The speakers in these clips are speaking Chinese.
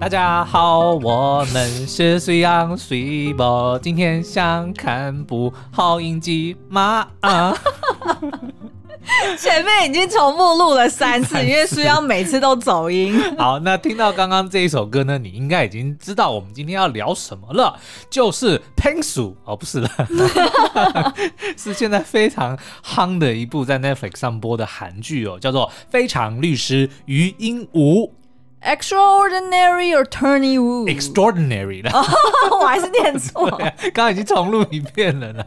大家好，我们是水阳水宝，今天想看部好影集吗？啊 前面已经重复录了三次，因为需要每次都走音。好，那听到刚刚这一首歌呢，你应该已经知道我们今天要聊什么了，就是《Pengsu》哦，不是了，是现在非常夯的一部在 Netflix 上播的韩剧哦，叫做《非常律师禹英禑》。Extraordinary Attorney Woo，Extraordinary 的，我还是念错，刚刚已经重录一遍了呢。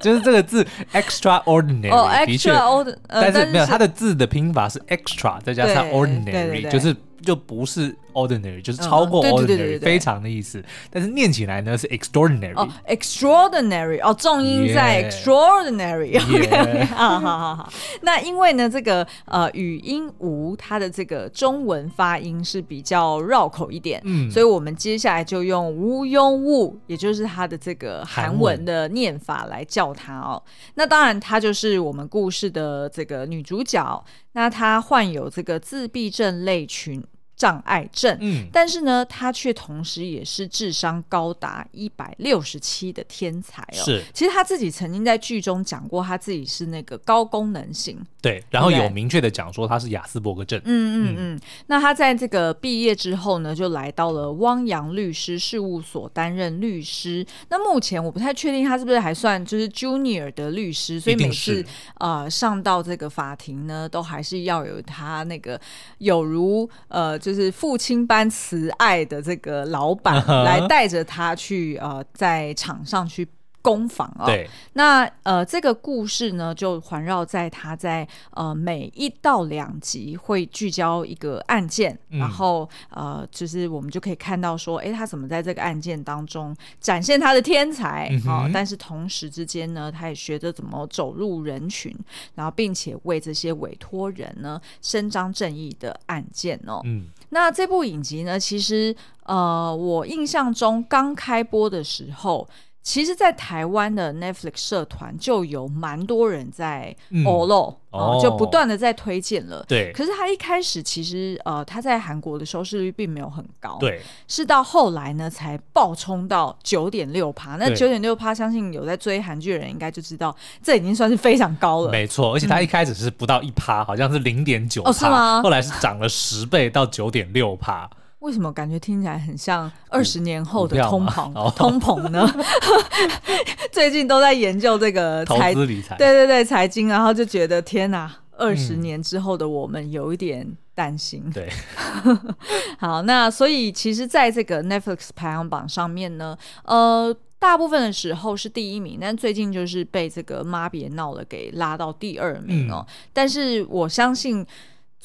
就是这个字 Extraordinary，哦，Extraordinary，但是没有它的字的拼法是 Extra 再加上 Ordinary，就是就不是。 Ordinary 就是超过 ordinary，非常的意思，但是念起来呢是 extraordinary。哦，extraordinary 哦，重音在 extraordinary。OK，好好好好。那因为呢，这个呃语音无它的这个中文发音是比较绕口一点，嗯，所以我们接下来就用禹英禑，也就是它的这个韩文的念法来叫它哦。那当然，它就是我们故事的这个女主角，那她患有这个自闭症类群。障碍症，嗯，但是呢，他却同时也是智商高达一百六十七的天才哦。是，其实他自己曾经在剧中讲过，他自己是那个高功能型，对，然后有明确的讲说他是亚斯伯格症。嗯嗯嗯。那他在这个毕业之后呢，就来到了汪洋律师事务所担任律师。那目前我不太确定他是不是还算就是 junior 的律师，所以每次呃上到这个法庭呢，都还是要有他那个有如呃。就是父亲般慈爱的这个老板 来带着他去呃，在场上去。攻防啊、哦，对，那呃，这个故事呢，就环绕在他在呃每一到两集会聚焦一个案件，嗯、然后呃，就是我们就可以看到说，哎，他怎么在这个案件当中展现他的天才啊、嗯哦？但是同时之间呢，他也学着怎么走入人群，然后并且为这些委托人呢伸张正义的案件哦。嗯，那这部影集呢，其实呃，我印象中刚开播的时候。其实，在台湾的 Netflix 社团就有蛮多人在欧露哦，就不断的在推荐了。对，可是他一开始其实呃，他在韩国的收视率并没有很高。对，是到后来呢，才爆冲到九点六趴。那九点六趴，相信有在追韩剧的人应该就知道，这已经算是非常高了。没错，而且他一开始是不到一趴，嗯，好像是零点九趴，是吗？后来是涨了十倍到九点六趴。为什么感觉听起来很像二十年后的通膨？哦、通膨呢？最近都在研究这个 投资理财，对对对，财经，然后就觉得天哪，二十年之后的我们有一点担心。对，好，那所以其实在这个 Netflix 排行榜上面呢，呃，大部分的时候是第一名，但最近就是被这个妈别闹了给拉到第二名哦。嗯、但是我相信。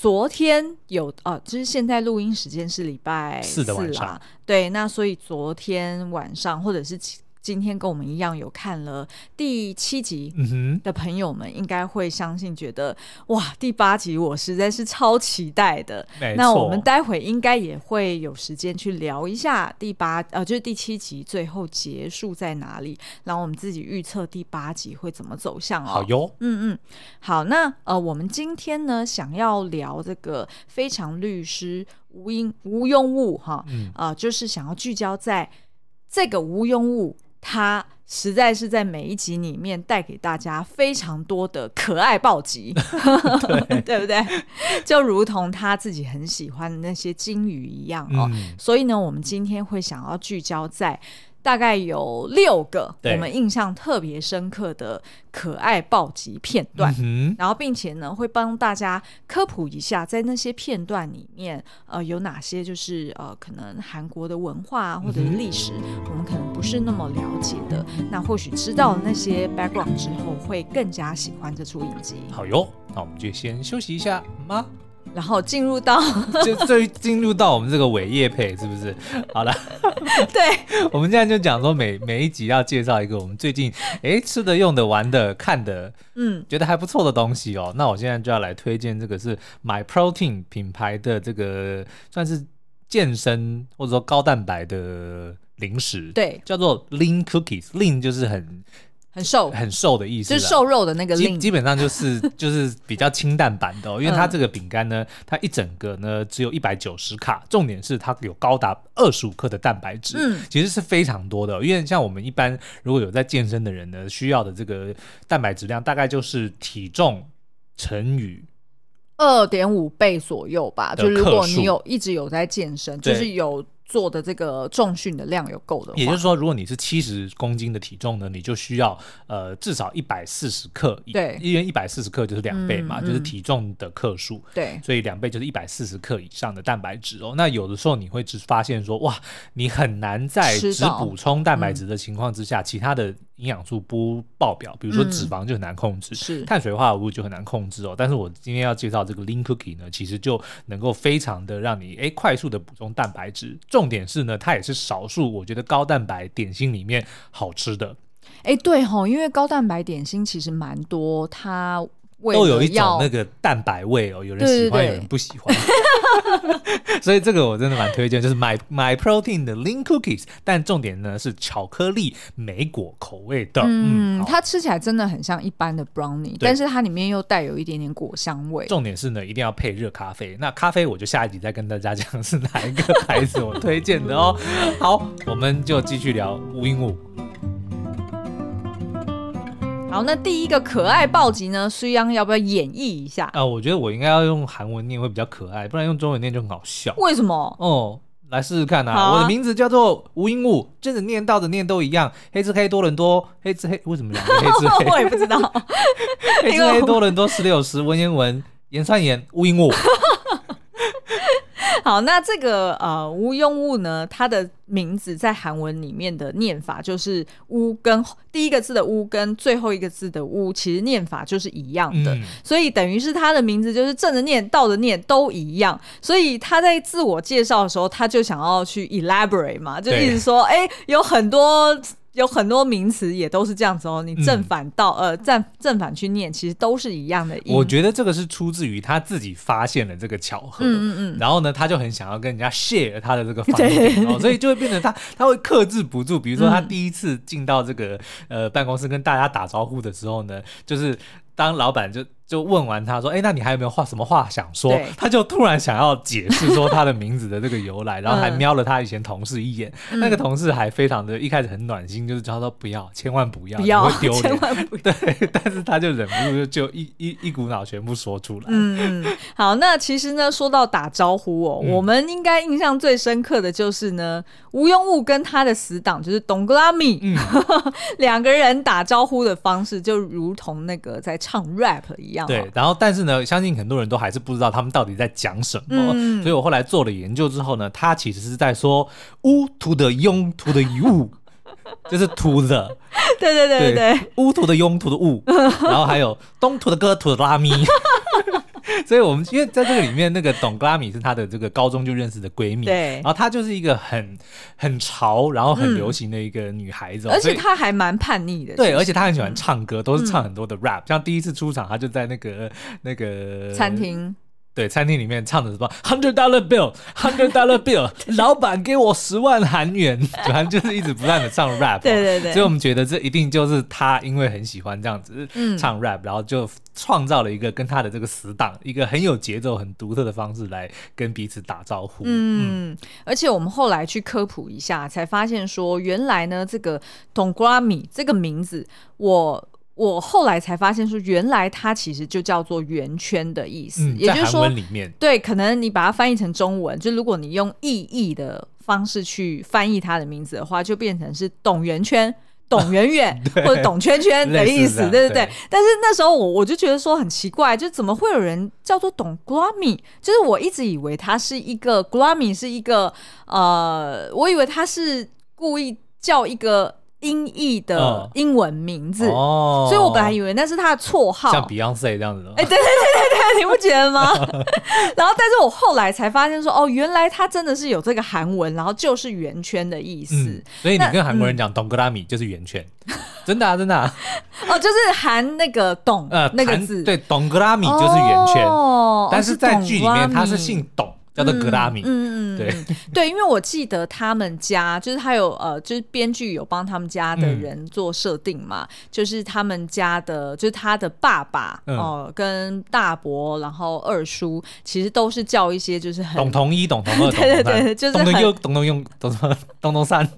昨天有啊，就是现在录音时间是礼拜四的晚上，对，那所以昨天晚上或者是。今天跟我们一样有看了第七集的朋友们，应该会相信觉得哇，第八集我实在是超期待的。那我们待会应该也会有时间去聊一下第八呃，就是第七集最后结束在哪里，然后我们自己预测第八集会怎么走向哦。好哟，嗯嗯，好，那呃，我们今天呢想要聊这个非常律师无因无用物哈，啊、嗯呃，就是想要聚焦在这个禹英禑。他实在是在每一集里面带给大家非常多的可爱暴击，对，对不对？就如同他自己很喜欢的那些金鱼一样哦。嗯、所以呢，我们今天会想要聚焦在。大概有六个我们印象特别深刻的可爱暴击片段，嗯、然后并且呢会帮大家科普一下，在那些片段里面，呃，有哪些就是呃可能韩国的文化或者是历史，我们可能不是那么了解的，那或许知道那些 background 之后，会更加喜欢这出影集。好哟，那我们就先休息一下吗？然后进入到 就最进入到我们这个伪业配是不是？好了，对，我们现在就讲说每每一集要介绍一个我们最近哎吃的、用的、玩的、看的，嗯，觉得还不错的东西哦。那我现在就要来推荐这个是 MyProtein 品牌的这个算是健身或者说高蛋白的零食，对，叫做 Lean Cookies，Lean 就是很。很瘦，很瘦的意思，就是瘦肉的那个 Lean。基本上就是 就是比较清淡版的哦，因为它这个饼干呢，它一整个呢只有一百九十卡，重点是它有高达二十五克的蛋白质，嗯，其实是非常多的哦。因为像我们一般如果有在健身的人呢，需要的这个蛋白质量大概就是体重乘以二点五倍左右吧。就如果你有一直有在健身，就是有。做的这个重训的量有够的，也就是说，如果你是七十公斤的体重呢，你就需要呃至少一百四十克，对，因为一百四十克就是两倍嘛，嗯、就是体重的克数，对、嗯，所以两倍就是一百四十克以上的蛋白质哦。那有的时候你会只发现说，哇，你很难在只补充蛋白质的情况之下，嗯、其他的。营养素不爆表，比如说脂肪就很难控制，嗯、是碳水化合物就很难控制哦。但是我今天要介绍这个 Lean Cookie 呢，其实就能够非常的让你诶快速的补充蛋白质。重点是呢，它也是少数我觉得高蛋白点心里面好吃的。哎，对吼，因为高蛋白点心其实蛮多，它。都有一种那个蛋白味哦，有人喜欢，对对对，有人不喜欢，所以这个我真的蛮推荐，就是 My My Protein 的 Lean Cookies，但重点呢是巧克力莓果口味的，嗯，嗯它吃起来真的很像一般的 Brownie，但是它里面又带有一点点果香味。重点是呢，一定要配热咖啡。那咖啡我就下一集再跟大家讲是哪一个牌子我推荐的哦。好，我们就继续聊无影物。好，那第一个可爱暴击呢？苏央要不要演绎一下？啊，我觉得我应该要用韩文念会比较可爱，不然用中文念就很好笑。为什么？哦，来试试看啊！啊我的名字叫做无影物，真的念到的念都一样。黑之黑多伦多，黑之黑为什么两个 黑之黑？我也不知道。黑之黑多伦多十六十文言文盐酸盐无影物。好，那这个呃无用物呢，它的名字在韩文里面的念法就是“乌”，跟第一个字的“乌”跟最后一个字的“乌”，其实念法就是一样的，嗯、所以等于是它的名字就是正着念、倒着念都一样。所以他在自我介绍的时候，他就想要去 elaborate 嘛，就一直说，哎对，有很多。有很多名词也都是这样子哦，你正反倒、嗯、呃正正反去念，其实都是一样的音。我觉得这个是出自于他自己发现了这个巧合，嗯嗯嗯，然后呢，他就很想要跟人家 share 他的这个发现，所以就会变成他他会克制不住。比如说他第一次进到这个、嗯、呃办公室跟大家打招呼的时候呢，就是当老板就。就问完他说：“哎，那你还有没有话什么话想说？”他就突然想要解释说他的名字的这个由来，然后还瞄了他以前同事一眼。嗯、那个同事还非常的一开始很暖心，就是叫他说不要，千万不要，不要，会丢脸。千万不要。对，但是他就忍不住就一一一股脑全部说出来。嗯，好，那其实呢，说到打招呼哦，嗯、我们应该印象最深刻的就是呢，吴庸物跟他的死党就是董格拉米，嗯、两个人打招呼的方式就如同那个在唱 rap 一样。对，然后但是呢，相信很多人都还是不知道他们到底在讲什么，嗯、所以我后来做了研究之后呢，他其实是在说 “乌图的庸图的物”，就是图的，对对对对对，乌图的庸图的物，然后还有东图的哥图的拉咪。所以，我们因为在这个里面，那个董格拉米是她的这个高中就认识的闺蜜，对，然后她就是一个很很潮，然后很流行的一个女孩子，而且她还蛮叛逆的，对，而且她很喜欢唱歌，都是唱很多的 rap，像第一次出场，她就在那个那个餐厅。对，餐厅里面唱的什么 hundred dollar bill，hundred dollar bill，老板给我十万韩元，反正就是一直不断的唱 rap。对对对，所以我们觉得这一定就是他，因为很喜欢这样子唱 rap，、嗯、然后就创造了一个跟他的这个死党，一个很有节奏、很独特的方式来跟彼此打招呼。嗯，嗯而且我们后来去科普一下，才发现说，原来呢，这个董格拉米这个名字，我。我后来才发现，说原来它其实就叫做圆圈的意思，嗯、也就是说，对，可能你把它翻译成中文，就如果你用意译的方式去翻译它的名字的话，就变成是董圆圈、董圆圆 或者董圈圈的意思，对对对。但是那时候我我就觉得说很奇怪，就怎么会有人叫做董格拉米？就是我一直以为他是一个格拉米是一个呃，我以为他是故意叫一个。音译的英文名字，哦、所以我本来以为那是他的绰号，像 Beyonce 这样子。哎、欸，对对对对对，你不觉得吗？然后，但是我后来才发现说，哦，原来他真的是有这个韩文，然后就是圆圈的意思。嗯、所以你跟韩国人讲董格拉米就是圆圈，嗯、真的啊，真的啊。哦，就是含那个董呃那个字，对，董格拉米就是圆圈。哦，但是在剧里面他是姓董。叫做格拉米。嗯嗯，对对，因为我记得他们家就是他有呃，就是编剧有帮他们家的人做设定嘛，嗯、就是他们家的，就是他的爸爸哦、呃，跟大伯，然后二叔，其实都是叫一些就是很懂同一、懂同二，对对对，就是懂得又、董同用、董同董同三。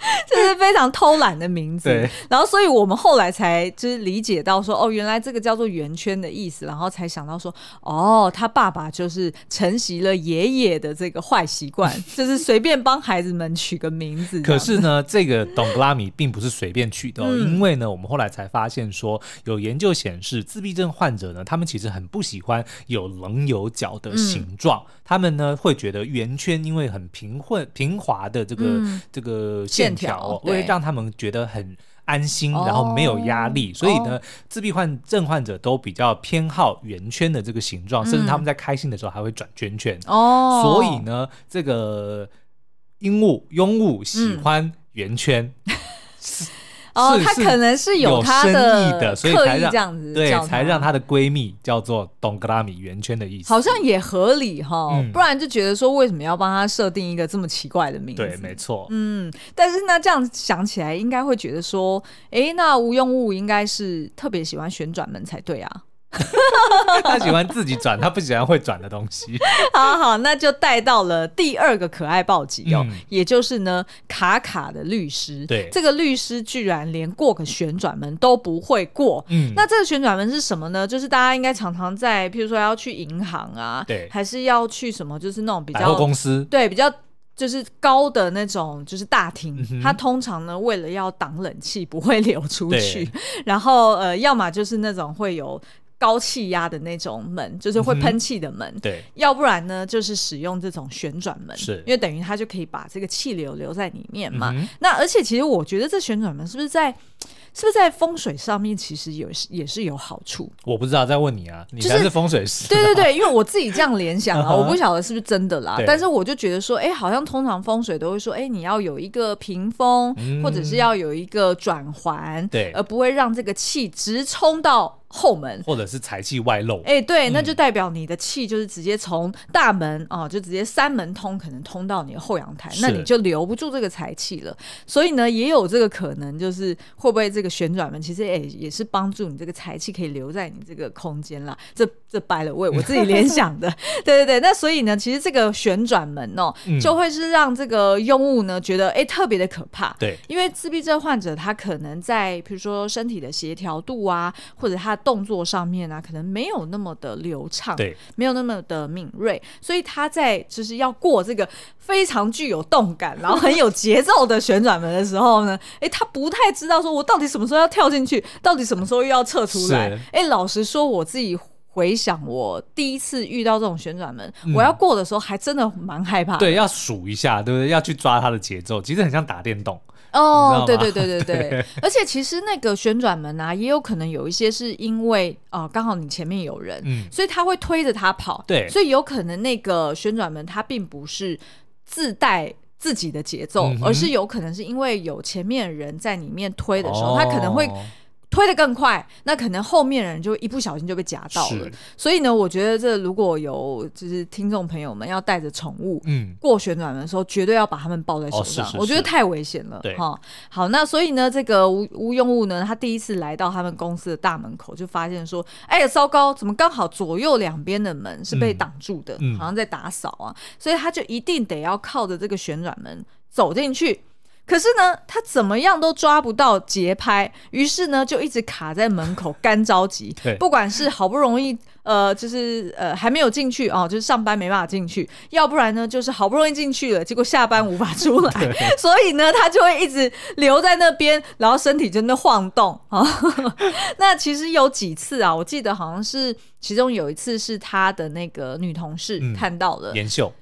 这是非常偷懒的名字，然后所以我们后来才就是理解到说，哦，原来这个叫做圆圈的意思，然后才想到说，哦，他爸爸就是承袭了爷爷的这个坏习惯，就是随便帮孩子们取个名字。可是呢，这个董格拉米并不是随便取的，哦，嗯、因为呢，我们后来才发现说，有研究显示，自闭症患者呢，他们其实很不喜欢有棱有角的形状，嗯、他们呢会觉得圆圈因为很平混平滑的这个、嗯、这个线。线条会让他们觉得很安心，然后没有压力，所以呢，自闭患症患者都比较偏好圆圈的这个形状，甚至他们在开心的时候还会转圈圈。哦，所以呢，这个鹦鹉鹦鹉喜欢圆圈。哦，她可能是有她的所以才让这样子，对，才让她的闺蜜叫做董格拉米圆圈的意思，好像也合理哈，嗯、不然就觉得说为什么要帮她设定一个这么奇怪的名字？对，没错，嗯，但是那这样想起来，应该会觉得说，哎，那无用物应该是特别喜欢旋转门才对啊。他喜欢自己转，他不喜欢会转的东西。好好，那就带到了第二个可爱暴击哦，嗯、也就是呢，卡卡的律师。对，这个律师居然连过个旋转门都不会过。嗯，那这个旋转门是什么呢？就是大家应该常常在，譬如说要去银行啊，对，还是要去什么，就是那种比较公司，对，比较就是高的那种，就是大厅。嗯、它通常呢，为了要挡冷气不会流出去，然后呃，要么就是那种会有。高气压的那种门，就是会喷气的门。嗯、对，要不然呢，就是使用这种旋转门，是因为等于它就可以把这个气流留在里面嘛。嗯、那而且其实我觉得这旋转门是不是在，是不是在风水上面其实有也是有好处？我不知道，再问你啊，你才是风水师。对对对，因为我自己这样联想 啊，我不晓得是不是真的啦。但是我就觉得说，哎，好像通常风水都会说，哎，你要有一个屏风，嗯、或者是要有一个转环，对，而不会让这个气直冲到。后门或者是财气外漏，哎，欸、对，嗯、那就代表你的气就是直接从大门啊，就直接三门通，可能通到你的后阳台，那你就留不住这个财气了。所以呢，也有这个可能，就是会不会这个旋转门其实哎、欸、也是帮助你这个财气可以留在你这个空间啦。这这掰了位，我自己联想的，对对对。那所以呢，其实这个旋转门哦、就会是让这个用物呢觉得哎、欸、特别的可怕。对，因为自闭症患者他可能在比如说身体的协调度啊，或者他。动作上面啊，可能没有那么的流畅，对，没有那么的敏锐，所以他在就是要过这个非常具有动感，然后很有节奏的旋转门的时候呢，哎，他不太知道说我到底什么时候要跳进去，到底什么时候又要撤出来。哎是，老实说，我自己回想我第一次遇到这种旋转门，嗯、我要过的时候，还真的蛮害怕。对，要数一下，对不对？要去抓它的节奏，其实很像打电动。哦，对对对对对，对。而且其实那个旋转门啊，也有可能有一些是因为哦，刚好你前面有人，嗯，所以他会推着他跑，对，所以有可能那个旋转门它并不是自带自己的节奏，嗯、而是有可能是因为有前面人在里面推的时候，他、哦、可能会。推得更快，那可能后面人就一不小心就被夹到了。所以呢，我觉得这如果有就是听众朋友们要带着宠物，嗯，过旋转门的时候，绝对要把他们抱在手上，哦、是是是我觉得太危险了。对，哈，好，那所以呢，这个无无用物呢，他第一次来到他们公司的大门口，就发现说，哎呀，糟糕，怎么刚好左右两边的门是被挡住的，嗯、好像在打扫啊，嗯、所以他就一定得要靠着这个旋转门走进去。可是呢，他怎么样都抓不到节拍，于是呢，就一直卡在门口，干着急。对不管是好不容易，呃，就是呃还没有进去哦，就是上班没办法进去，要不然呢，就是好不容易进去了，结果下班无法出来，对所以呢，他就会一直留在那边，然后身体真的晃动啊。哦、那其实有几次啊，我记得好像是其中有一次是他的那个女同事看到了。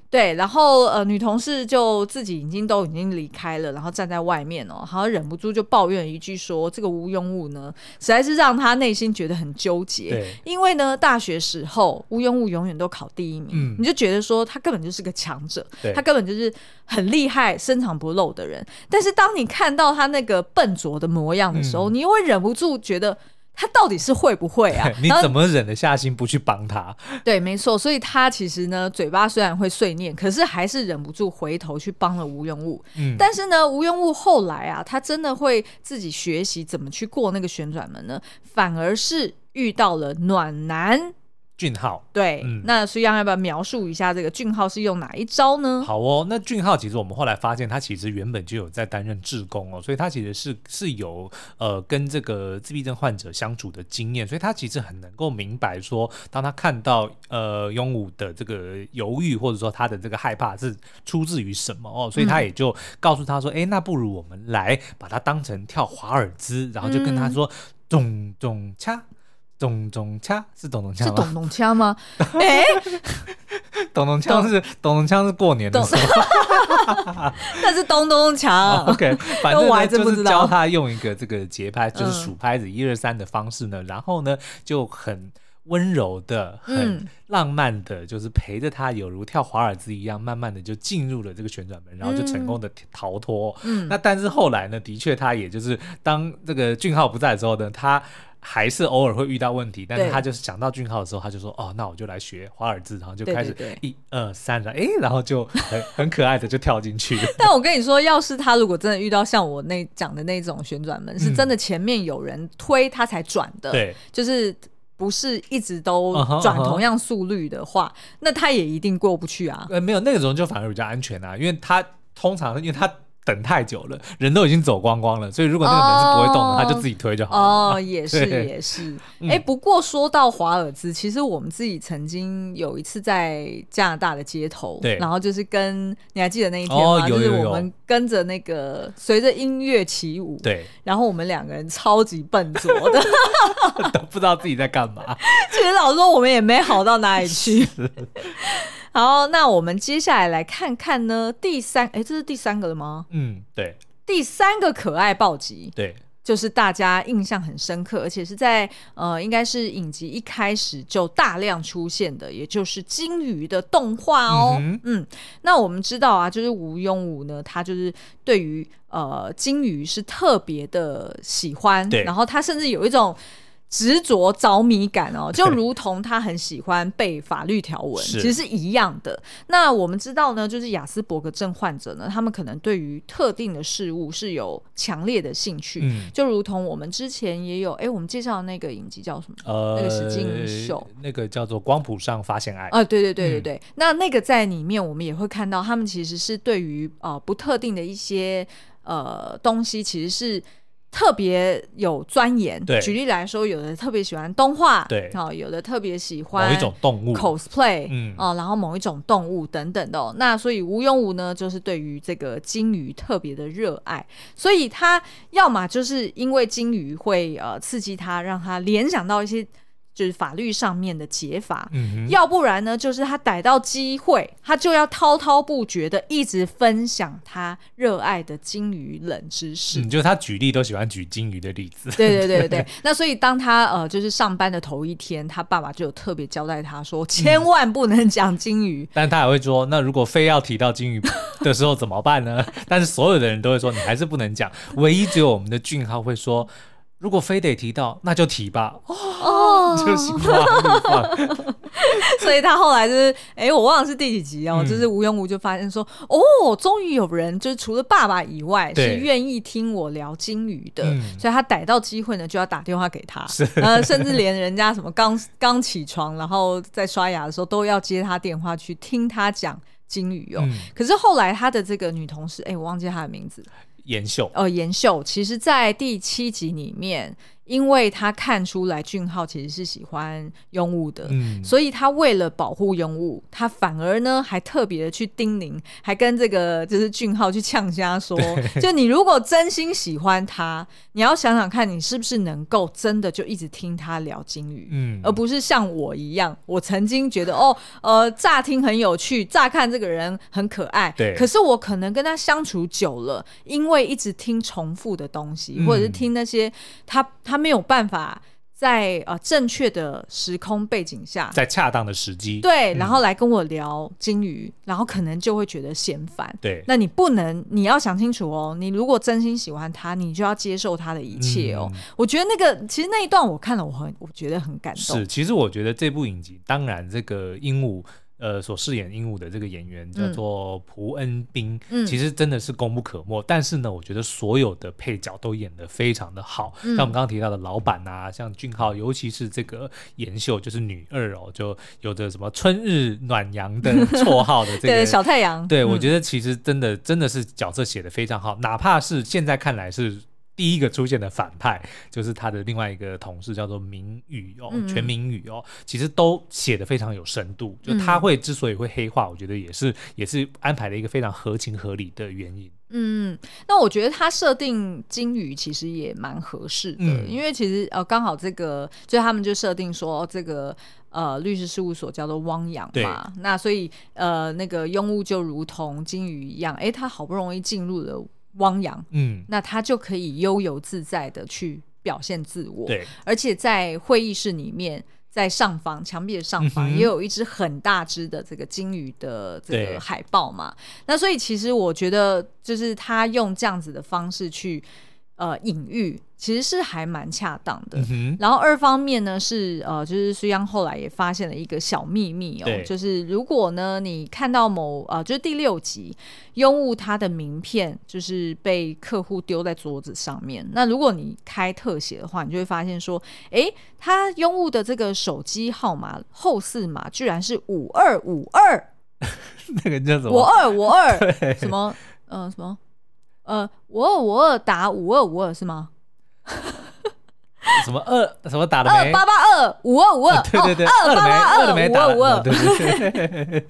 嗯对，然后呃，女同事就自己已经都已经离开了，然后站在外面哦，好像忍不住就抱怨一句说：“这个无庸物呢，实在是让他内心觉得很纠结。对因为呢，大学时候无庸物永远都考第一名，嗯、你就觉得说他根本就是个强者，对他根本就是很厉害、深藏不露的人。但是当你看到他那个笨拙的模样的时候，嗯、你又会忍不住觉得。”他到底是会不会啊？你怎么忍得下心不去帮他？对，没错，所以他其实呢，嘴巴虽然会碎念，可是还是忍不住回头去帮了吴用物。嗯，但是呢，吴用物后来啊，他真的会自己学习怎么去过那个旋转门呢？反而是遇到了暖男。俊浩，对，嗯、那苏央要不要描述一下这个俊浩是用哪一招呢？好哦，那俊浩其实我们后来发现他其实原本就有在担任志工哦，所以他其实是是有呃跟这个自闭症患者相处的经验，所以他其实很能够明白说，当他看到呃庸武的这个犹豫或者说他的这个害怕是出自于什么哦，所以他也就告诉他说，哎、嗯，那不如我们来把它当成跳华尔兹，然后就跟他说，咚咚锵。咚咚锵是咚咚锵吗？是咚咚锵吗？哎，咚咚锵是咚咚锵是过年的时候，那是咚咚锵。OK，反正我还真不知道。教他用一个这个节拍，就是数拍子一二三的方式呢，然后呢就很温柔的、很浪漫的，就是陪着他，有如跳华尔兹一样，慢慢的就进入了这个旋转门，然后就成功的逃脱。嗯，那但是后来呢，的确他也就是当这个俊浩不在之后呢，他。还是偶尔会遇到问题，但是他就是想到俊浩的时候，他就说：“哦，那我就来学华尔兹，然后就开始一二三，然后哎，然后就很很可爱的就跳进去。”但我跟你说，要是他如果真的遇到像我那讲的那种旋转门，嗯、是真的前面有人推他才转的，对，就是不是一直都转同样速率的话，uh huh, uh huh. 那他也一定过不去啊。呃，没有那个时候就反而比较安全啊，因为他通常因为他。等太久了，人都已经走光光了，所以如果那个门是不会动的，他、哦、就自己推就好了。哦，也是也是。哎、欸，不过说到华尔兹，其实我们自己曾经有一次在加拿大的街头，对，然后就是跟你还记得那一天吗？哦、有有有，就是我们跟着那个随着音乐起舞，对，然后我们两个人超级笨拙的，都不知道自己在干嘛。其实老实说，我们也没好到哪里去。好，那我们接下来来看看呢，第三，哎，这是第三个了吗？嗯，对，第三个可爱暴击，对，就是大家印象很深刻，而且是在呃，应该是影集一开始就大量出现的，也就是金鱼的动画哦。嗯，嗯，那我们知道啊，就是吴庸武呢，他就是对于呃金鱼是特别的喜欢，对，然后他甚至有一种。执着着迷感哦，就如同他很喜欢背法律条文，其实是一样的。那我们知道呢，就是雅斯伯格症患者呢，他们可能对于特定的事物是有强烈的兴趣，嗯、就如同我们之前也有，哎、欸，我们介绍的那个影集叫什么？呃，那个实境秀，那个叫做《光谱上发现爱》啊、呃，对对对对对。嗯、那那个在里面，我们也会看到，他们其实是对于呃不特定的一些呃东西，其实是。特别有钻研，对。举例来说，有的特别喜欢动画，对，哦，有的特别喜欢某一种动物。cosplay，嗯，哦，然后某一种动物等等的、哦，那所以吴庸武呢，就是对于这个金鱼特别的热爱，所以他要么就是因为金鱼会呃刺激他，让他联想到一些。就是法律上面的解法，嗯、哼要不然呢，就是他逮到机会，他就要滔滔不绝的一直分享他热爱的金鱼冷知识。嗯，就他举例都喜欢举金鱼的例子。对对对对对。那所以当他呃就是上班的头一天，他爸爸就有特别交代他说，千万不能讲金鱼。嗯、但他还会说，那如果非要提到金鱼 的时候怎么办呢？但是所有的人都会说，你还是不能讲。唯一只有我们的俊浩会说。如果非得提到，那就提吧。哦，就心花怒放。所以他后来就是，哎、欸，我忘了是第几集哦，嗯、就是吴庸武就发现说，哦，终于有人就是除了爸爸以外，是愿意听我聊金鱼的。嗯、所以他逮到机会呢，就要打电话给他。呃，甚至连人家什么刚刚起床，然后在刷牙的时候，都要接他电话去听他讲金鱼哦。嗯、可是后来他的这个女同事，哎、欸，我忘记她的名字。延秀，呃，妍秀，其实，在第七集里面。因为他看出来俊浩其实是喜欢庸物的，嗯、所以他为了保护庸物，他反而呢还特别的去叮咛，还跟这个就是俊浩去呛瞎说，就你如果真心喜欢他，你要想想看你是不是能够真的就一直听他聊金鱼，嗯，而不是像我一样，我曾经觉得哦，呃，乍听很有趣，乍看这个人很可爱，对，可是我可能跟他相处久了，因为一直听重复的东西，或者是听那些他他。没有办法在呃正确的时空背景下，在恰当的时机，对，然后来跟我聊金鱼，嗯、然后可能就会觉得嫌烦。对，那你不能，你要想清楚哦。你如果真心喜欢他，你就要接受他的一切哦。嗯、我觉得那个其实那一段我看了，我很我觉得很感动。是，其实我觉得这部影集，当然这个鹦鹉。呃，所饰演鹦鹉的这个演员叫做蒲恩斌，嗯、其实真的是功不可没。嗯、但是呢，我觉得所有的配角都演得非常的好，嗯、像我们刚刚提到的老板啊，像俊浩，尤其是这个妍秀，就是女二哦，就有着什么春日暖阳的 绰号的这个对小太阳。对，我觉得其实真的真的是角色写得非常好，嗯、哪怕是现在看来是。第一个出现的反派就是他的另外一个同事，叫做明宇哦，嗯、全明宇哦，其实都写的非常有深度。就他会之所以会黑化，我觉得也是也是安排了一个非常合情合理的原因。嗯，那我觉得他设定金鱼其实也蛮合适的，嗯、因为其实呃刚好这个，就他们就设定说这个呃律师事务所叫做汪洋嘛，那所以呃那个庸物就如同金鱼一样，哎，他好不容易进入了。汪洋，嗯，那他就可以悠游自在的去表现自我，对，而且在会议室里面，在上方墙壁的上方也有一只很大只的这个鲸鱼的这个海报嘛，那所以其实我觉得就是他用这样子的方式去。呃，隐喻其实是还蛮恰当的。嗯、然后二方面呢是呃，就是苏央后来也发现了一个小秘密哦，就是如果呢你看到某呃，就是第六集庸物他的名片就是被客户丢在桌子上面，那如果你开特写的话，你就会发现说，哎，它鹦鹉的这个手机号码后四码居然是五二五二，那个叫什么？我二我二 什么？嗯、呃，什么？呃，五二五二打五二五二是吗？什么二什么打的没？二八八二五二五二，对对对，二八八二五二五二，对对对，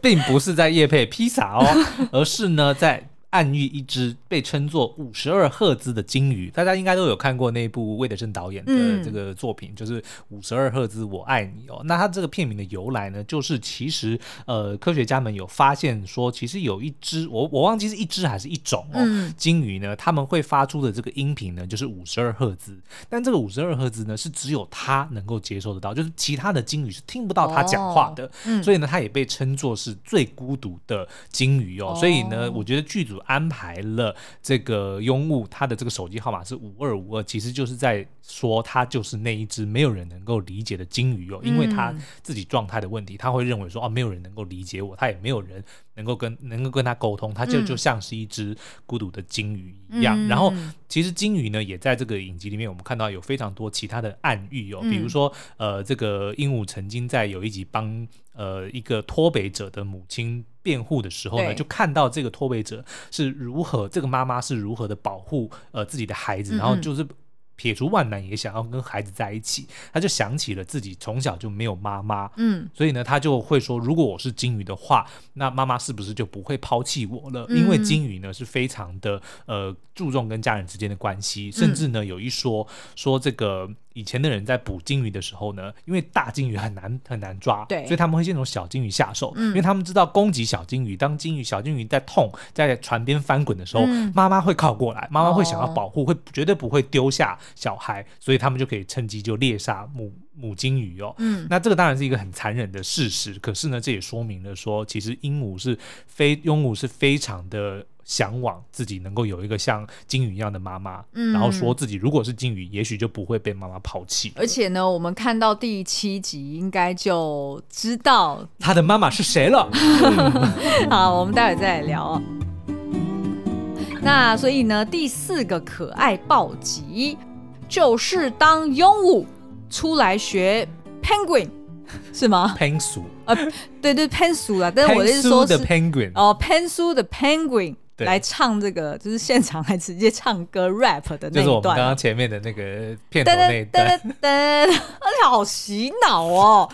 并不是在夜配披萨哦，而是呢在。暗喻一只被称作五十二赫兹的鲸鱼，大家应该都有看过那部魏德圣导演的这个作品，嗯、就是五十二赫兹我爱你哦。那它这个片名的由来呢，就是其实呃科学家们有发现说，其实有一只我我忘记是一只还是一种哦鲸鱼呢，他们会发出的这个音频呢，就是五十二赫兹。但这个五十二赫兹呢，是只有它能够接受得到，就是其他的鲸鱼是听不到它讲话的。哦嗯、所以呢，它也被称作是最孤独的鲸鱼哦。哦所以呢，我觉得剧组。安排了这个鹦鹉，它的这个手机号码是五二五二，其实就是在说他就是那一只没有人能够理解的鲸鱼哦，因为他自己状态的问题，他会认为说哦，没有人能够理解我，他也没有人能够跟能够跟他沟通，他就就像是一只孤独的鲸鱼一样。嗯、然后其实鲸鱼呢，也在这个影集里面，我们看到有非常多其他的暗喻哦，比如说呃，这个鹦鹉曾经在有一集帮呃一个脱北者的母亲。辩护的时候呢，就看到这个脱北者是如何，这个妈妈是如何的保护呃自己的孩子，嗯嗯然后就是。撇除万难也想要跟孩子在一起，他就想起了自己从小就没有妈妈，嗯，所以呢，他就会说，如果我是金鱼的话，那妈妈是不是就不会抛弃我了？嗯、因为金鱼呢是非常的呃注重跟家人之间的关系，甚至呢有一说说这个以前的人在捕鲸鱼的时候呢，因为大鲸鱼很难很难抓，对，所以他们会先从小鲸鱼下手，嗯、因为他们知道攻击小鲸鱼，当鲸鱼小鲸鱼在痛在船边翻滚的时候，嗯、妈妈会靠过来，妈妈会想要保护，哦、会绝对不会丢下。小孩，所以他们就可以趁机就猎杀母母鲸鱼哦。嗯，那这个当然是一个很残忍的事实。可是呢，这也说明了说，其实鹦鹉是非鹦鹉是非常的向往自己能够有一个像金鱼一样的妈妈。嗯，然后说自己如果是金鱼，也许就不会被妈妈抛弃。而且呢，我们看到第七集应该就知道他的妈妈是谁了。好，我们待会再来聊。那所以呢，第四个可爱暴击。就是当鹦鹉出来学 penguin 是吗？Pensu 啊，对对 Pensu 啊，但是我是说是 penguin 哦，Pensu 的 penguin 来唱这个，就是现场还直接唱歌 rap 的那一段，就是我们刚刚前面的那个片头那一段，而且好洗脑哦！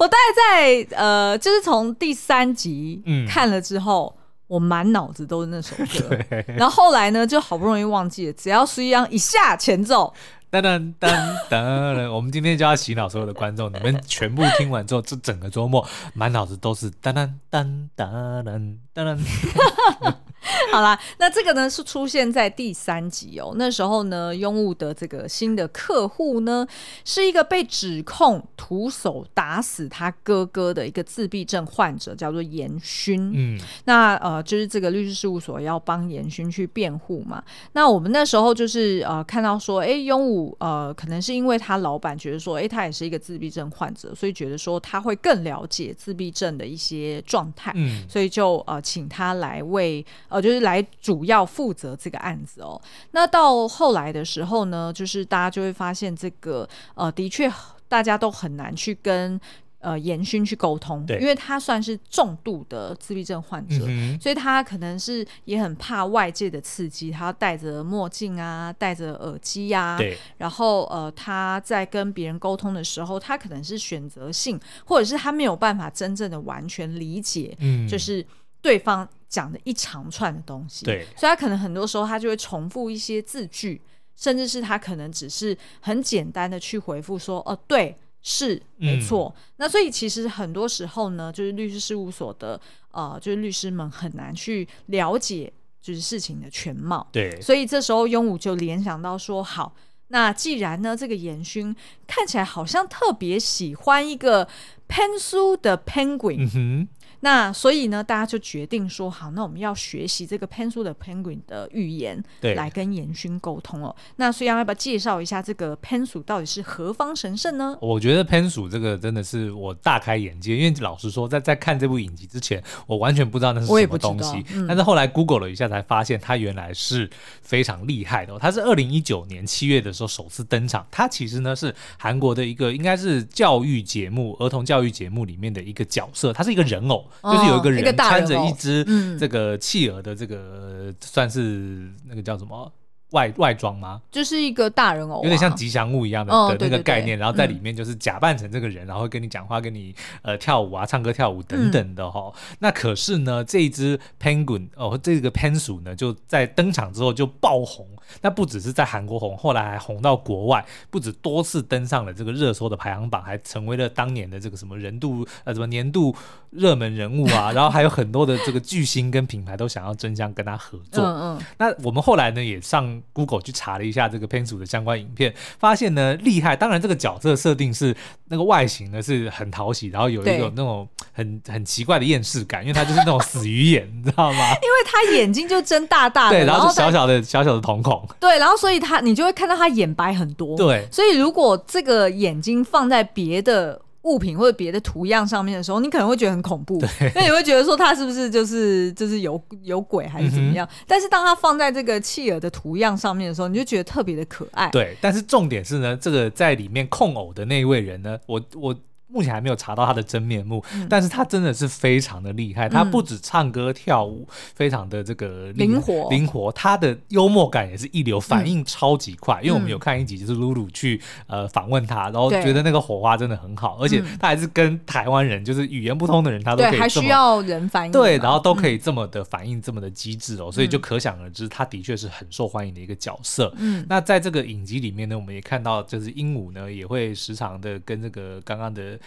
我大概在呃，就是从第三集看了之后，我满脑子都是那首歌，然后后来呢，就好不容易忘记了，只要苏央一下前奏。噔噔噔噔！我们今天就要洗脑所有的观众，你们全部听完之后，这整个周末满脑子都是噔噔噔噔噔噔噔。好啦，那这个呢是出现在第三集哦。那时候呢，庸务的这个新的客户呢，是一个被指控徒手打死他哥哥的一个自闭症患者，叫做严勋。嗯，那呃，就是这个律师事务所要帮严勋去辩护嘛。那我们那时候就是呃看到说，哎，庸务呃，可能是因为他老板觉得说，哎，他也是一个自闭症患者，所以觉得说他会更了解自闭症的一些状态，嗯，所以就呃请他来为呃就是来主要负责这个案子哦。那到后来的时候呢，就是大家就会发现这个呃的确大家都很难去跟。呃，严勋去沟通，对，因为他算是重度的自闭症患者，嗯、所以他可能是也很怕外界的刺激，他戴着墨镜啊，戴着耳机呀、然后呃，他在跟别人沟通的时候，他可能是选择性，或者是他没有办法真正的完全理解，嗯，就是对方讲的一长串的东西，对，所以他可能很多时候他就会重复一些字句，甚至是他可能只是很简单的去回复说，哦、呃，对。是没错，嗯，那所以其实很多时候呢，就是律师事务所的呃，就是律师们很难去了解就是事情的全貌。对，所以这时候庸武就联想到说，好，那既然呢，这个严勋看起来好像特别喜欢一个 pencil 的 Penguin。嗯那所以呢，大家就决定说好，那我们要学习这个 Pensu 的 Penguin 的语言，对，来跟严勋沟通哦。那所以要不要介绍一下这个 Pensu 到底是何方神圣呢？我觉得 Pensu 这个真的是我大开眼界，因为老实说，在在看这部影集之前，我完全不知道那是什么东西。嗯、但是后来 Google 了一下，才发现它原来是非常厉害的、哦。它是二零一九年七月的时候首次登场，它其实呢是韩国的一个应该是教育节目、儿童教育节目里面的一个角色，它是一个人偶。就是有一个人穿着一只这个企鹅的这个算是那个叫什么？外外装吗？就是一个大人偶、啊，有点像吉祥物一样的、哦、的那个概念，然后在里面就是假扮成这个人，嗯、然后跟你讲话，跟你呃跳舞啊、唱歌、跳舞等等的哈、哦嗯。那可是呢，这一只 penguin 哦，这个 Pensu 呢，就在登场之后就爆红。那不只是在韩国红，后来还红到国外，不止多次登上了这个热搜的排行榜，还成为了当年的这个什么人度呃什么年度热门人物啊。然后还有很多的这个巨星跟品牌都想要争相跟他合作。嗯嗯。那我们后来呢也上。Google 去查了一下这个 Pensu 的相关影片，发现呢厉害。当然，这个角色设定是那个外形呢是很讨喜，然后有一种那种很很奇怪的厌世感，因为他就是那种死鱼眼，你知道吗？因为他眼睛就睁大大的，对，然后就小小的小小的瞳孔，对，然后所以他你就会看到他眼白很多，对。所以如果这个眼睛放在别的。物品或者别的图样上面的时候，你可能会觉得很恐怖，那你会觉得说他是不是就是就是有有鬼还是怎么样？嗯、但是当他放在这个企鹅的图样上面的时候，你就觉得特别的可爱。对，但是重点是呢，这个在里面控偶的那一位人呢，我我。目前还没有查到他的真面目，嗯、但是他真的是非常的厉害。嗯、他不止唱歌跳舞，非常的这个灵活灵活，他的幽默感也是一流，反应超级快。嗯、因为我们有看一集，就是露露去呃访问他，然后觉得那个火花真的很好，而且他还是跟台湾人，就是语言不通的人，他都还需要人翻译，对，然后都可以这么的反应，这么的机智哦，所以就可想而知，他的确是很受欢迎的一个角色。嗯，那在这个影集里面呢，我们也看到，就是鹦鹉呢也会时常的跟这个刚刚的。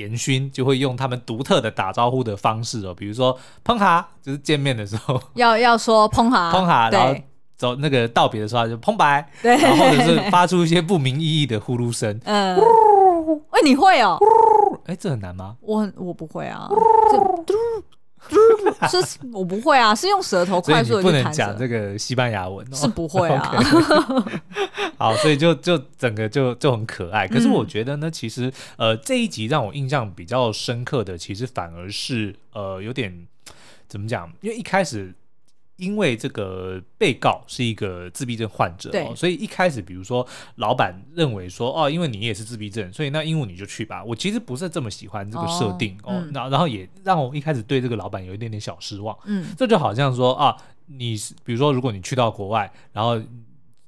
严勋就会用他们独特的打招呼的方式哦，比如说碰哈，就是见面的时候 要要说碰哈 碰哈，然后走那个道别的时候就碰白，对，然后或者是发出一些不明意义的呼噜声，嗯，哎，你会哦？哎，这很难吗？我我不会啊，是，我不会啊，是用舌头快速的，不能讲这个西班牙文，哦是不会啊。好，所以就就整个就就很可爱。可是我觉得呢，其实呃这一集让我印象比较深刻的，其实反而是呃有点怎么讲？因为一开始。因为这个被告是一个自闭症患者，哦，所以一开始，比如说老板认为说，哦，因为你也是自闭症，所以那鹦鹉你就去吧。我其实不是这么喜欢这个设定哦，然、哦、后、嗯、然后也让我一开始对这个老板有一点点小失望。嗯，这就好像说啊，你比如说如果你去到国外，然后。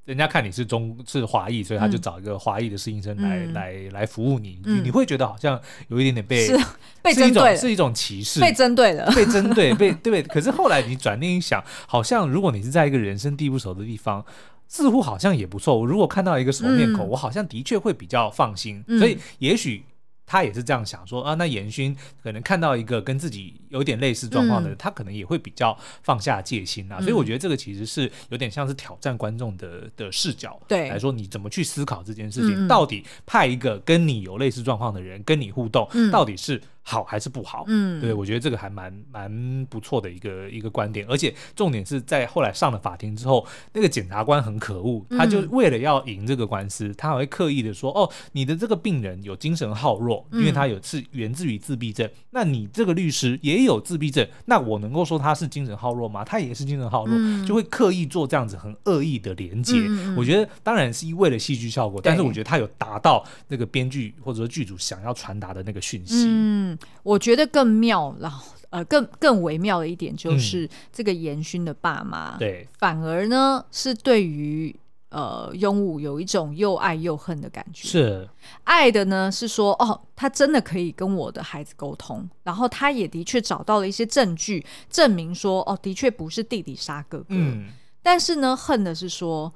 人家看你是中是华裔，所以他就找一个华裔的适应生来、嗯、来来服务你、嗯，你会觉得好像有一点点被是 被针对，是一种歧视，被针对了，被针对，被对。可是后来你转念一想，好像如果你是在一个人生地不熟的地方，似乎好像也不错。我如果看到一个熟面孔、嗯，我好像的确会比较放心。嗯、所以也许他也是这样想说啊，那严勋可能看到一个跟自己有点类似状况的人，嗯、他可能也会比较放下戒心啊。嗯、所以我觉得这个其实是有点像是挑战观众的的视角，对来说，你怎么去思考这件事情？嗯、到底派一个跟你有类似状况的人跟你互动，嗯、到底是？好还是不好？嗯，对，我觉得这个还蛮蛮不错的一个一个观点，而且重点是在后来上了法庭之后，那个检察官很可恶，他就为了要赢这个官司，嗯、他还会刻意的说：“哦，你的这个病人有精神耗弱，因为他有是源自于自闭症，嗯、那你这个律师也有自闭症，那我能够说他是精神耗弱吗？他也是精神耗弱，嗯、就会刻意做这样子很恶意的连接。嗯、我觉得当然是为了戏剧效果，但是我觉得他有达到那个编剧或者说剧组想要传达的那个讯息。嗯”我觉得更妙，然后呃，更更微妙的一点就是，这个严勋的爸妈，对，反而呢是对于呃庸武有一种又爱又恨的感觉。是爱的呢，是说哦，他真的可以跟我的孩子沟通，然后他也的确找到了一些证据，证明说哦，的确不是弟弟杀哥哥。嗯，但是呢，恨的是说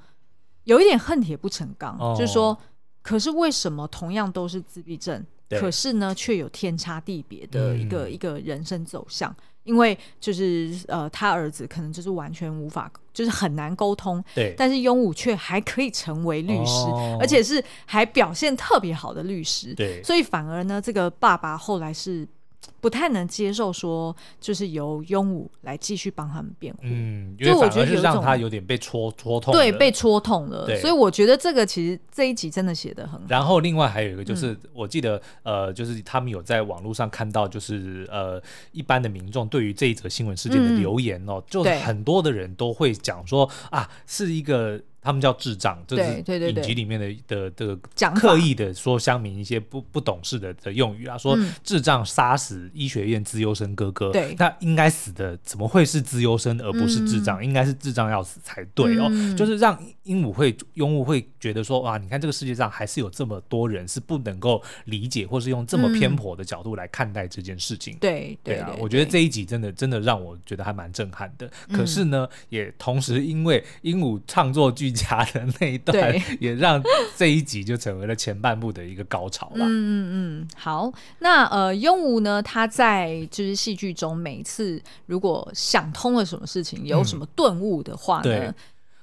有一点恨铁不成钢，哦、就是说，可是为什么同样都是自闭症？对可是呢，却有天差地别的一个、嗯、一个人生走向，因为就是呃，他儿子可能就是完全无法，就是很难沟通。对，但是雍武却还可以成为律师，哦、而且是还表现特别好的律师。对，所以反而呢，这个爸爸后来是。不太能接受说，就是由庸武来继续帮他们辩护。嗯，因为我觉得是让他有点被戳戳痛，对，被戳痛了。所以我觉得这个其实这一集真的写的很好。然后另外还有一个就是，嗯、我记得呃，就是他们有在网络上看到，就是呃，一般的民众对于这一则新闻事件的留言哦，嗯、就很多的人都会讲说啊，是一个。他们叫智障，就是影集里面的的的刻意的说乡民一些不不懂事的的用语啊，说智障杀死医学院资优生哥哥，对，那应该死的怎么会是资优生而不是智障？应该是智障要死才对哦，就是让鹦鹉会鹦鹉会觉得说哇，你看这个世界上还是有这么多人是不能够理解，或是用这么偏颇的角度来看待这件事情。对对啊，我觉得这一集真的真的让我觉得还蛮震撼的。可是呢，也同时因为鹦鹉唱作剧。家的那一段，也让这一集就成为了前半部的一个高潮了。嗯嗯嗯，好，那呃，庸武呢，他在就是戏剧中每次如果想通了什么事情，有什么顿悟的话呢？嗯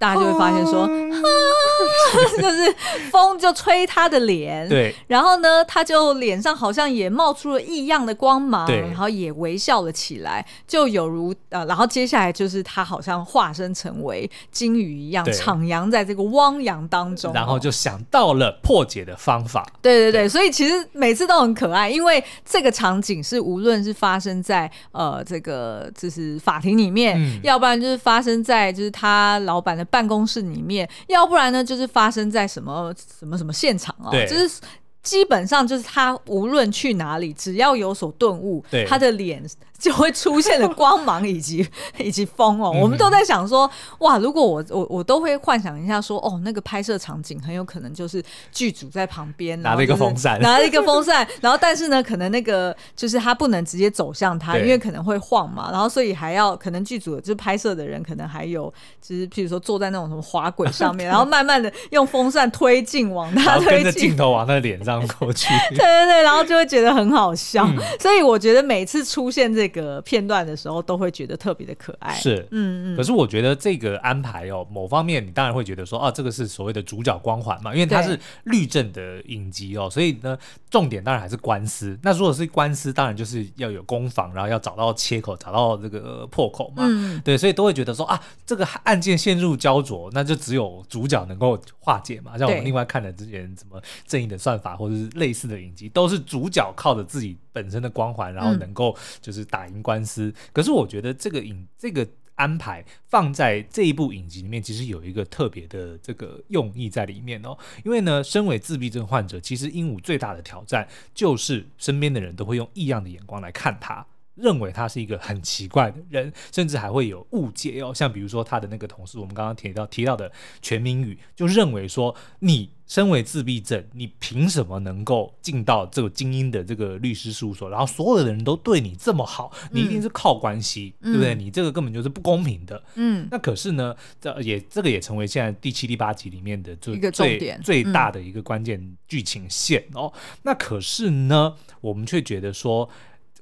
大家就会发现说，就是风就吹他的脸，对，然后呢，他就脸上好像也冒出了异样的光芒，然后也微笑了起来，就有如呃，然后接下来就是他好像化身成为鲸鱼一样，徜徉在这个汪洋当中，然后就想到了破解的方法。对对对，所以其实每次都很可爱，因为这个场景是无论是发生在呃这个就是法庭里面，要不然就是发生在就是他老板的。办公室里面，要不然呢，就是发生在什么什么什么现场啊？对，就是。基本上就是他无论去哪里，只要有所顿悟，他的脸就会出现的光芒以及 以及风哦。我们都在想说，哇，如果我我我都会幻想一下说，哦，那个拍摄场景很有可能就是剧组在旁边拿了一个风扇，拿了一个风扇，然后但是呢，可能那个就是他不能直接走向他，因为可能会晃嘛，然后所以还要可能剧组就是拍摄的人可能还有就是譬如说坐在那种什么滑轨上面，然后慢慢的用风扇推进往他推进，跟着镜头往他的脸上。过去，对对对，然后就会觉得很好笑，嗯、所以我觉得每次出现这个片段的时候，都会觉得特别的可爱。是，嗯嗯。可是我觉得这个安排哦，某方面你当然会觉得说，哦、啊，这个是所谓的主角光环嘛，因为它是律政的影集哦，所以呢，重点当然还是官司。那如果是官司，当然就是要有攻防，然后要找到切口，找到这个破口嘛。嗯，对，所以都会觉得说啊，这个案件陷入焦灼，那就只有主角能够化解嘛。像我们另外看的之前什么正义的算法，或者是类似的影集，都是主角靠着自己本身的光环，然后能够就是打打赢官司。可是我觉得这个影这个安排放在这一部影集里面，其实有一个特别的这个用意在里面哦。因为呢，身为自闭症患者，其实鹦鹉最大的挑战就是身边的人都会用异样的眼光来看他。认为他是一个很奇怪的人，甚至还会有误解哦。像比如说他的那个同事，我们刚刚提到提到的全民宇，就认为说你身为自闭症，你凭什么能够进到这个精英的这个律师事务所？然后所有的人都对你这么好，你一定是靠关系，嗯、对不对？你这个根本就是不公平的。嗯，那可是呢，这也这个也成为现在第七、第八集里面的最一个重点最大的一个关键剧情线哦。嗯、那可是呢，我们却觉得说。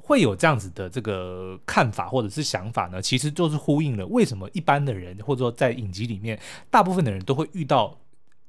会有这样子的这个看法或者是想法呢？其实就是呼应了为什么一般的人或者说在影集里面，大部分的人都会遇到。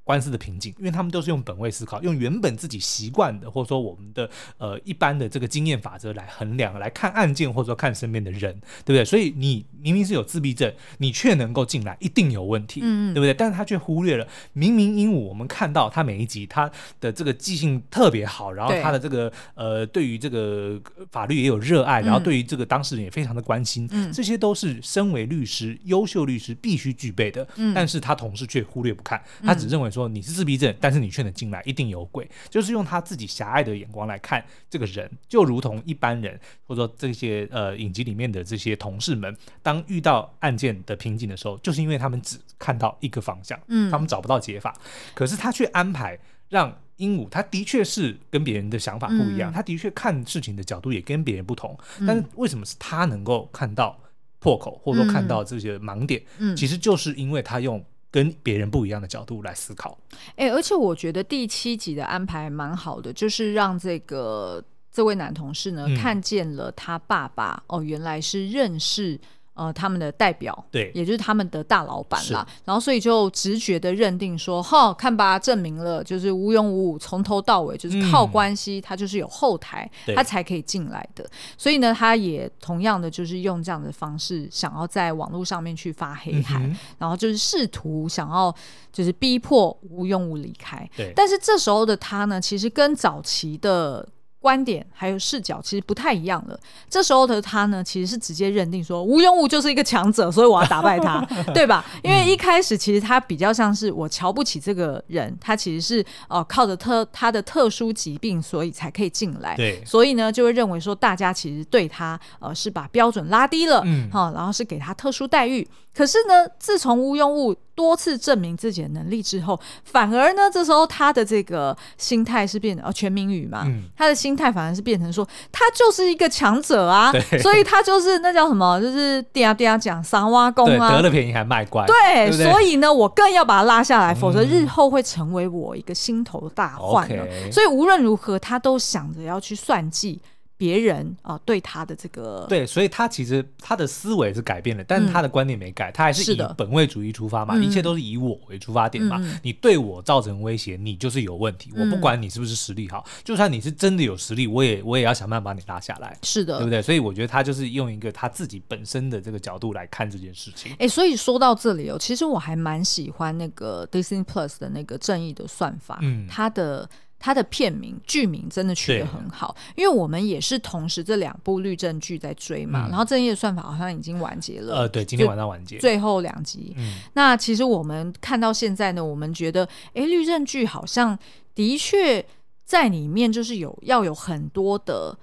官司的瓶颈，因为他们都是用本位思考，用原本自己习惯的，或者说我们的呃一般的这个经验法则来衡量，来看案件，或者说看身边的人，对不对？所以你明明是有自闭症，你却能够进来，一定有问题，嗯，对不对？但是他却忽略了，明明鹦鹉，我们看到他每一集他的这个记性特别好，然后他的这个呃对于这个法律也有热爱，然后对于这个当事人也非常的关心，嗯，这些都是身为律师优秀律师必须具备的，嗯，但是他同事却忽略不看，他只认为。说你是自闭症，但是你却能进来，一定有鬼。就是用他自己狭隘的眼光来看这个人，就如同一般人，或者说这些呃影集里面的这些同事们，当遇到案件的瓶颈的时候，就是因为他们只看到一个方向，嗯，他们找不到解法。可是他却安排让鹦鹉，他的确是跟别人的想法不一样，嗯、他的确看事情的角度也跟别人不同。嗯、但是为什么是他能够看到破口，或者说看到这些盲点？嗯，其实就是因为他用。跟别人不一样的角度来思考，哎、欸，而且我觉得第七集的安排蛮好的，就是让这个这位男同事呢、嗯、看见了他爸爸哦，原来是认识。呃，他们的代表，对，也就是他们的大老板啦。然后，所以就直觉的认定说，哈，看吧，证明了就是无庸无武，从头到尾就是靠关系，嗯、他就是有后台，他才可以进来的。所以呢，他也同样的就是用这样的方式，想要在网络上面去发黑函，嗯、然后就是试图想要就是逼迫无庸无离开。对，但是这时候的他呢，其实跟早期的。观点还有视角其实不太一样了。这时候的他呢，其实是直接认定说吴庸物就是一个强者，所以我要打败他，对吧？因为一开始其实他比较像是我瞧不起这个人，他其实是哦、呃、靠着特他的特殊疾病，所以才可以进来。对，所以呢就会认为说大家其实对他呃是把标准拉低了，嗯，好，然后是给他特殊待遇。可是呢，自从吴庸物多次证明自己的能力之后，反而呢，这时候他的这个心态是变得哦，全民语嘛，嗯、他的心态反而是变成说，他就是一个强者啊，所以他就是那叫什么，就是嗲嗲讲三挖工啊，得了便宜还卖乖，对，对对，所以呢，我更要把他拉下来，否则日后会成为我一个心头大患。嗯、所以无论如何，他都想着要去算计。别人啊、呃，对他的这个对，所以他其实他的思维是改变了，但是他的观念没改，嗯、他还是以本位主义出发嘛，一切都是以我为出发点嘛。嗯、你对我造成威胁，你就是有问题。嗯、我不管你是不是实力好，就算你是真的有实力，我也我也要想办法把你拉下来。是的，对不对？所以我觉得他就是用一个他自己本身的这个角度来看这件事情。哎，所以说到这里哦，其实我还蛮喜欢那个 Disney Plus 的那个正义的算法，嗯，他的。它的片名剧名真的取得很好，因为我们也是同时这两部律政剧在追嘛，嗯、然后正义的算法好像已经完结了，呃，对，今天晚上完结，最后两集。嗯、那其实我们看到现在呢，我们觉得，哎，律政剧好像的确在里面就是有要有很多的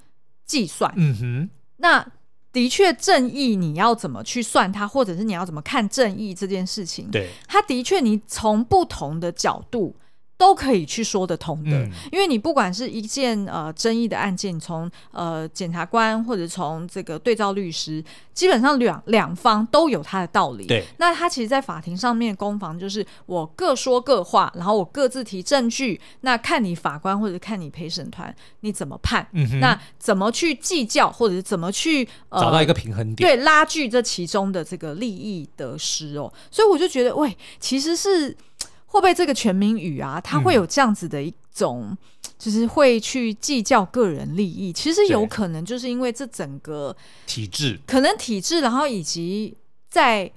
计算，嗯哼，那的确正义你要怎么去算它，或者是你要怎么看正义这件事情，对，它的确你从不同的角度。都可以去说得通的，嗯、因为你不管是一件呃争议的案件，从呃检察官或者从这个对照律师，基本上两两方都有他的道理。对，那他其实，在法庭上面攻防就是我各说各话，然后我各自提证据，那看你法官或者看你陪审团你怎么判，嗯、那怎么去计较，或者是怎么去、呃、找到一个平衡点，对，拉锯这其中的这个利益得失哦。所以我就觉得，喂，其实是。会不会这个全民语啊，他会有这样子的一种，嗯、就是会去计较个人利益。其实有可能就是因为这整个体制，可能体制，然后以及在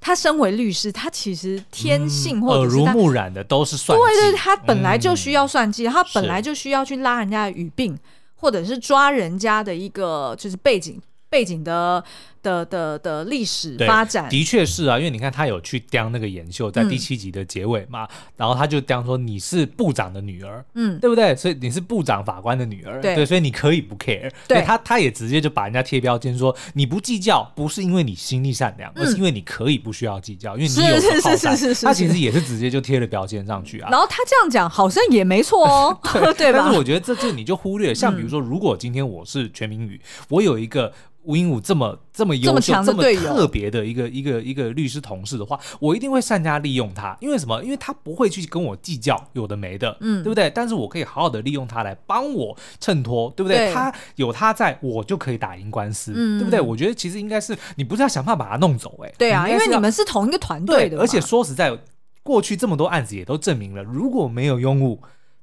他身为律师，他其实天性或者是耳濡目染的都是算计，对对，他本来就需要算计，嗯、他本来就需要去拉人家的语病，或者是抓人家的一个就是背景。背景的。的的的历史发展。的确是啊，因为你看他有去刁那个妍秀，在第七集的结尾嘛，嗯、然后他就刁说你是部长的女儿，嗯，对不对？所以你是部长法官的女儿，对，对，所以你可以不 care，对，他他也直接就把人家贴标签说你不计较，不是因为你心地善良，嗯、而是因为你可以不需要计较，因为你有是是是是是，他其实也是直接就贴了标签上去啊。然后他这样讲好像也没错哦，对，对吧？但是我觉得这就你就忽略，像比如说，如果今天我是全民宇，我有一个。吴英武这么这么优秀、这么，这么特别的一个一个一个律师同事的话，我一定会善加利用他。因为什么？因为他不会去跟我计较有的没的，嗯，对不对？但是我可以好好的利用他来帮我衬托，对不对？对，他有他在，我就可以打赢官司，嗯，对不对？我觉得其实应该是你不是要想办法把他弄走，哎，对啊，因为你们是同一个团队的，而且说实在，过去这么多案子也都证明了，如果没有庸物。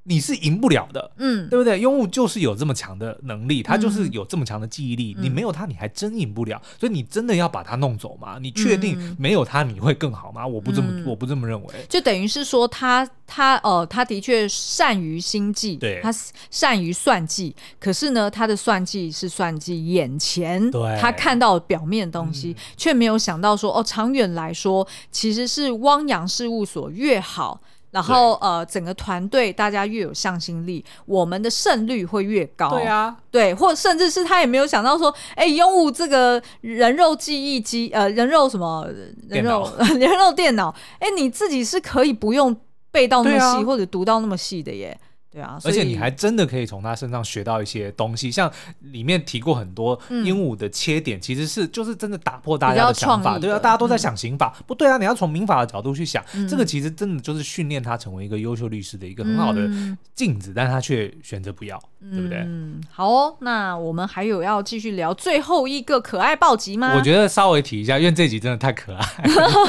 你是赢不了的，嗯，对不对？庸物就是有这么强的能力，他就是有这么强的记忆力，嗯、你没有他，你还真赢不了。所以你真的要把他弄走吗？你确定没有他你会更好吗？嗯、我不这么，我不这么认为。就等于是说他，他他呃，他的确善于心计，对，他善于算计。可是呢，他的算计是算计眼前，对，他看到表面东西，却、嗯、没有想到说，哦，长远来说，其实是汪洋事务所越好。然后呃，整个团队大家越有向心力，我们的胜率会越高。对啊，对，或甚至是他也没有想到说，哎，拥有这个人肉记忆机，呃，人肉什么人肉 人肉电脑，哎，你自己是可以不用背到那么细，啊、或者读到那么细的耶。对啊，而且你还真的可以从他身上学到一些东西，像里面提过很多鹦鹉的切点，其实是就是真的打破大家的想法，对啊，大家都在想刑法，不对啊，你要从民法的角度去想，这个其实真的就是训练他成为一个优秀律师的一个很好的镜子，但他却选择不要，对不对？嗯，好哦，那我们还有要继续聊最后一个可爱暴击吗？我觉得稍微提一下，因为这一集真的太可爱，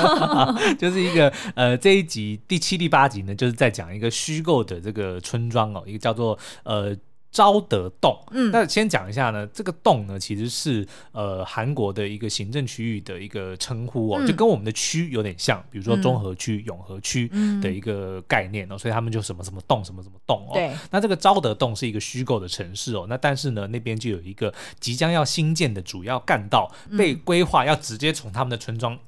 就是一个呃这一集第七、第八集呢，就是在讲一个虚构的这个村庄。哦，一个叫做呃昭德洞，嗯，那先讲一下呢，这个洞呢其实是呃韩国的一个行政区域的一个称呼哦，嗯、就跟我们的区有点像，比如说中和区、嗯、永和区的一个概念哦，嗯、所以他们就什么什么洞，什么什么洞哦。对，那这个昭德洞是一个虚构的城市哦，那但是呢，那边就有一个即将要新建的主要干道被规划要直接从他们的村庄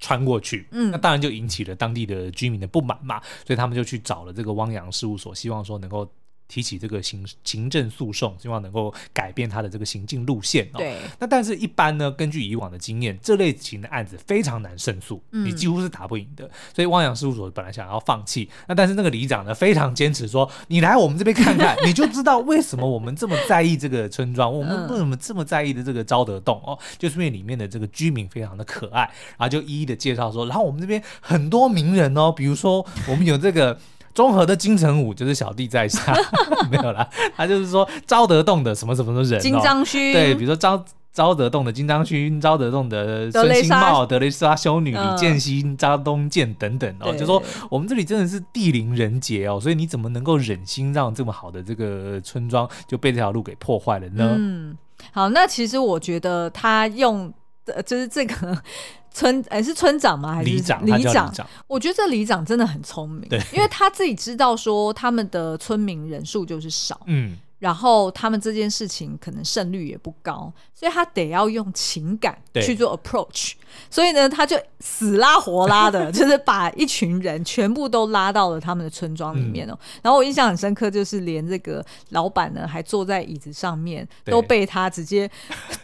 穿过去，嗯，那当然就引起了当地的居民的不满嘛，所以他们就去找了这个汪洋事务所，希望说能够提起这个行行政诉讼，希望能够改变他的这个行进路线哦。对，那但是一般呢，根据以往的经验，这类型的案子非常难胜诉，嗯、你几乎是打不赢的。所以汪洋事务所本来想要放弃，那但是那个里长呢非常坚持说，你来我们这边看看，你就知道为什么我们这么在意这个村庄，我们为什么这么在意的这个昭德洞哦，就是因为里面的这个居民非常的可爱，然后就一一的介绍说，然后我们这边很多名人哦，比如说我们有这个。中和的金城武就是小弟在下，没有啦，他就是说招得动的什么什么的人，金章勋，对，比如说招。招德洞的金章勋，招德洞的孙兴茂、德雷莎修女、李建熙、张东健等等哦，就说我们这里真的是地灵人杰哦，所以你怎么能够忍心让这么好的这个村庄就被这条路给破坏了呢？嗯，好，那其实我觉得他用的就是这个。村哎、欸，是村长吗？还是里长？里长，我觉得这里长真的很聪明，对，因为他自己知道说他们的村民人数就是少，嗯。然后他们这件事情可能胜率也不高，所以他得要用情感去做 approach。所以呢，他就死拉活拉的，就是把一群人全部都拉到了他们的村庄里面哦。然后我印象很深刻，就是连这个老板呢，还坐在椅子上面，都被他直接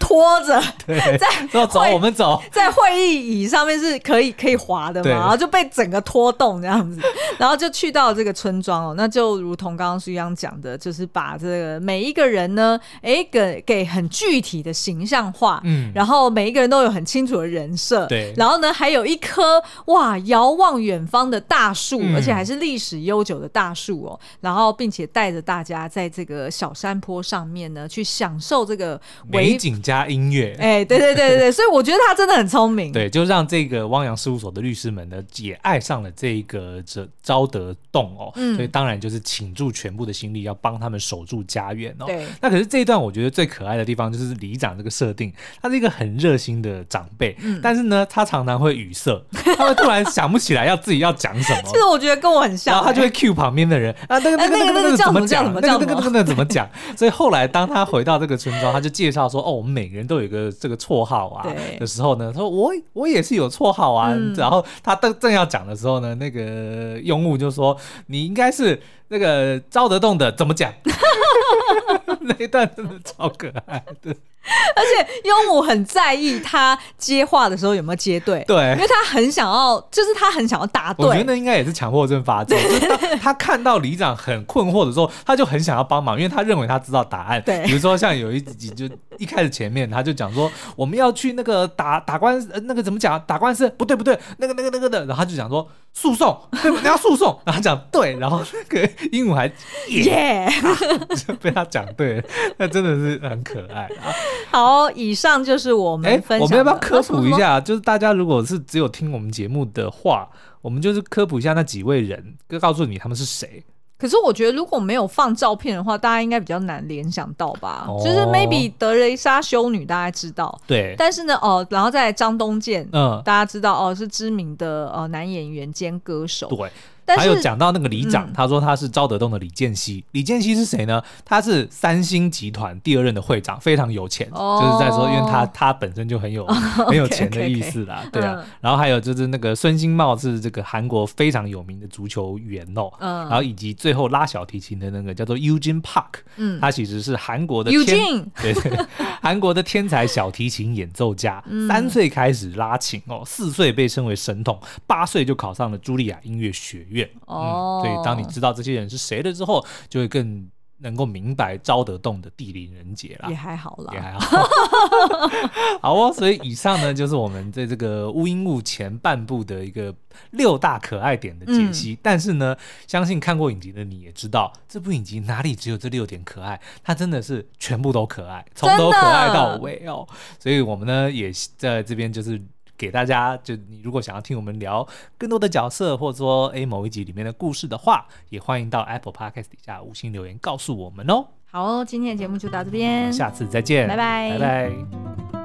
拖着，在走，我们走，在会议椅上面是可以可以滑的嘛，然后就被整个拖动这样子，然后就去到这个村庄哦。那就如同刚刚苏央讲的，就是把这个。每一个人呢，哎，给给很具体的形象化，嗯，然后每一个人都有很清楚的人设，对，然后呢，还有一棵哇遥望远方的大树，嗯、而且还是历史悠久的大树哦，然后并且带着大家在这个小山坡上面呢，去享受这个美景加音乐，哎，对对对对对，所以我觉得他真的很聪明，对，就让这个汪洋事务所的律师们呢，也爱上了这个这招德洞哦，嗯、所以当然就是倾注全部的心力要帮他们守住家园哦，对，那可是这一段我觉得最可爱的地方就是里长这个设定，他是一个很热心的长辈，嗯，但是呢，他常常会语塞，他会突然想不起来要自己要讲什么。其实我觉得跟我很像，然后他就会 cue 旁边的人啊，那个那个那个那个怎么讲？那个那个那个怎么讲？所以后来当他回到这个村庄，他就介绍说，哦，我们每每个人都有一个这个绰号啊的时候呢，他说我我也是有绰号啊。嗯然后他正正要讲的时候呢，那个用物就说你应该是那个招得动的，怎么讲？那一段真的超可爱的。而且庸武很在意他接话的时候有没有接对，对因为他很想要，就是他很想要答对。我觉得那应该也是强迫症发作，就是他他看到里长很困惑的时候，他就很想要帮忙，因为他认为他知道答案。对比如说像有一集就一开始前面他就讲说我们要去那个打打官司，呃，那个怎么讲？打官司不对不对，那个那个那个的，然后他就讲说诉讼，对，你要诉讼，然后讲对，然后那个鹦鹉还耶 Yeah 就被他讲对了，那真的是很可爱啊。好，以上就是我们哎，分享的。我们要不要科普一？下？就是大家如果是只有听我们节目的话，我们就是科普一下那几位人，就告诉你他们是谁。可是我觉得如果没有放照片的话，大家应该比较难联想到吧？哦就是 maybe 德雷莎修女大家知道，对，但是呢，哦，然后再来张东健，嗯，大家知道哦，是知名的呃男演员兼歌手。对。还有讲到那个里长，嗯他说他是招得动的李健熙。李健熙是谁呢？他是三星集团第二任的会长，非常有钱，哦就是在说，因为他他本身就很有、很有钱的意思啦，对啊。嗯然后还有就是那个孙兴茂是这个韩国非常有名的足球员哦，嗯然后以及最后拉小提琴的那个叫做 Eugene Park，嗯他其实是韩国的天 Eugene 对 对，韩国的天才小提琴演奏家，嗯三岁开始拉琴哦，四岁被称为神童，八岁就考上了茱莉亚音乐学院。哦嗯，所以当你知道这些人是谁了之后，就会更能够明白招得动的地灵人杰啦也。还好啦也。还好，好哦。所以以上呢，就是我们在这个乌阴雾前半部的一个六大可爱点的解析。嗯但是呢，相信看过影集的你也知道，这部影集哪里只有这六点可爱，它真的是全部都可爱，从头可爱到尾哦。所以我们呢，也在这边就是。给大家，就你如果想要听我们聊更多的角色，或者说诶某一集里面的故事的话，也欢迎到 Apple Podcast 底下五星留言告诉我们哦。好哦，今天的节目就到这边，下次再见，拜拜拜拜。